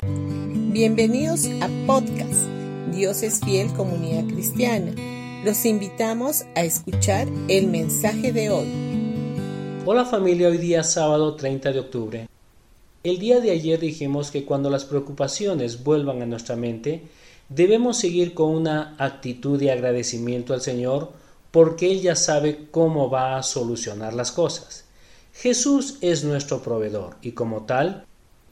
Bienvenidos a podcast Dios es fiel comunidad cristiana. Los invitamos a escuchar el mensaje de hoy. Hola familia, hoy día sábado 30 de octubre. El día de ayer dijimos que cuando las preocupaciones vuelvan a nuestra mente, debemos seguir con una actitud de agradecimiento al Señor porque Él ya sabe cómo va a solucionar las cosas. Jesús es nuestro proveedor y como tal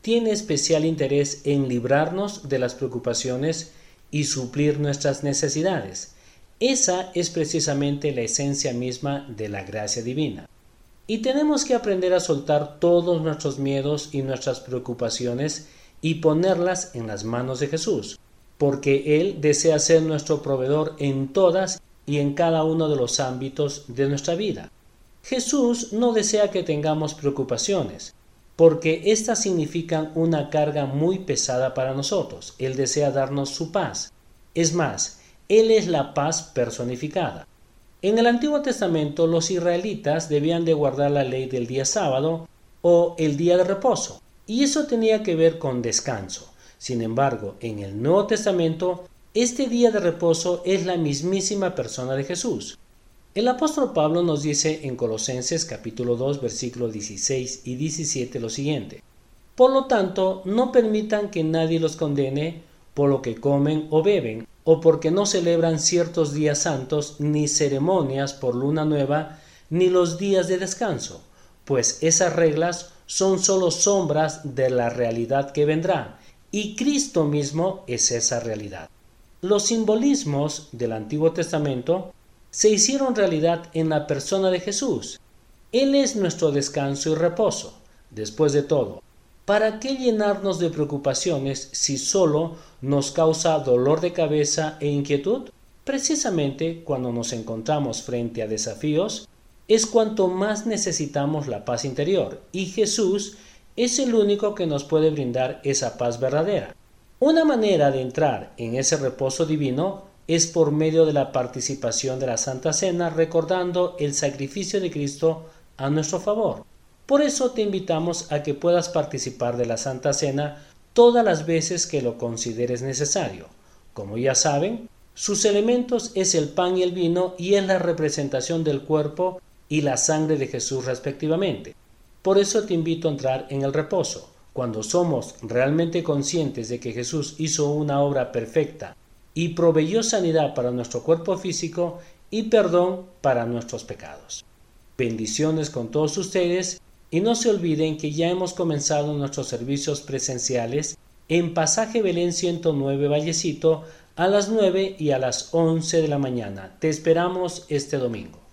tiene especial interés en librarnos de las preocupaciones y suplir nuestras necesidades. Esa es precisamente la esencia misma de la gracia divina. Y tenemos que aprender a soltar todos nuestros miedos y nuestras preocupaciones y ponerlas en las manos de Jesús, porque Él desea ser nuestro proveedor en todas y en cada uno de los ámbitos de nuestra vida. Jesús no desea que tengamos preocupaciones, porque éstas significan una carga muy pesada para nosotros. Él desea darnos su paz. Es más, Él es la paz personificada. En el Antiguo Testamento los israelitas debían de guardar la ley del día sábado o el día de reposo, y eso tenía que ver con descanso. Sin embargo, en el Nuevo Testamento, este día de reposo es la mismísima persona de Jesús. El apóstol Pablo nos dice en Colosenses capítulo 2 versículos 16 y 17 lo siguiente. Por lo tanto, no permitan que nadie los condene por lo que comen o beben, o porque no celebran ciertos días santos, ni ceremonias por luna nueva, ni los días de descanso, pues esas reglas son sólo sombras de la realidad que vendrá, y Cristo mismo es esa realidad. Los simbolismos del Antiguo Testamento se hicieron realidad en la persona de Jesús. Él es nuestro descanso y reposo. Después de todo, ¿para qué llenarnos de preocupaciones si solo nos causa dolor de cabeza e inquietud? Precisamente cuando nos encontramos frente a desafíos, es cuanto más necesitamos la paz interior, y Jesús es el único que nos puede brindar esa paz verdadera. Una manera de entrar en ese reposo divino es por medio de la participación de la Santa Cena recordando el sacrificio de Cristo a nuestro favor. Por eso te invitamos a que puedas participar de la Santa Cena todas las veces que lo consideres necesario. Como ya saben, sus elementos es el pan y el vino y es la representación del cuerpo y la sangre de Jesús respectivamente. Por eso te invito a entrar en el reposo. Cuando somos realmente conscientes de que Jesús hizo una obra perfecta y proveyó sanidad para nuestro cuerpo físico y perdón para nuestros pecados. Bendiciones con todos ustedes y no se olviden que ya hemos comenzado nuestros servicios presenciales en Pasaje Belén 109 Vallecito a las 9 y a las 11 de la mañana. Te esperamos este domingo.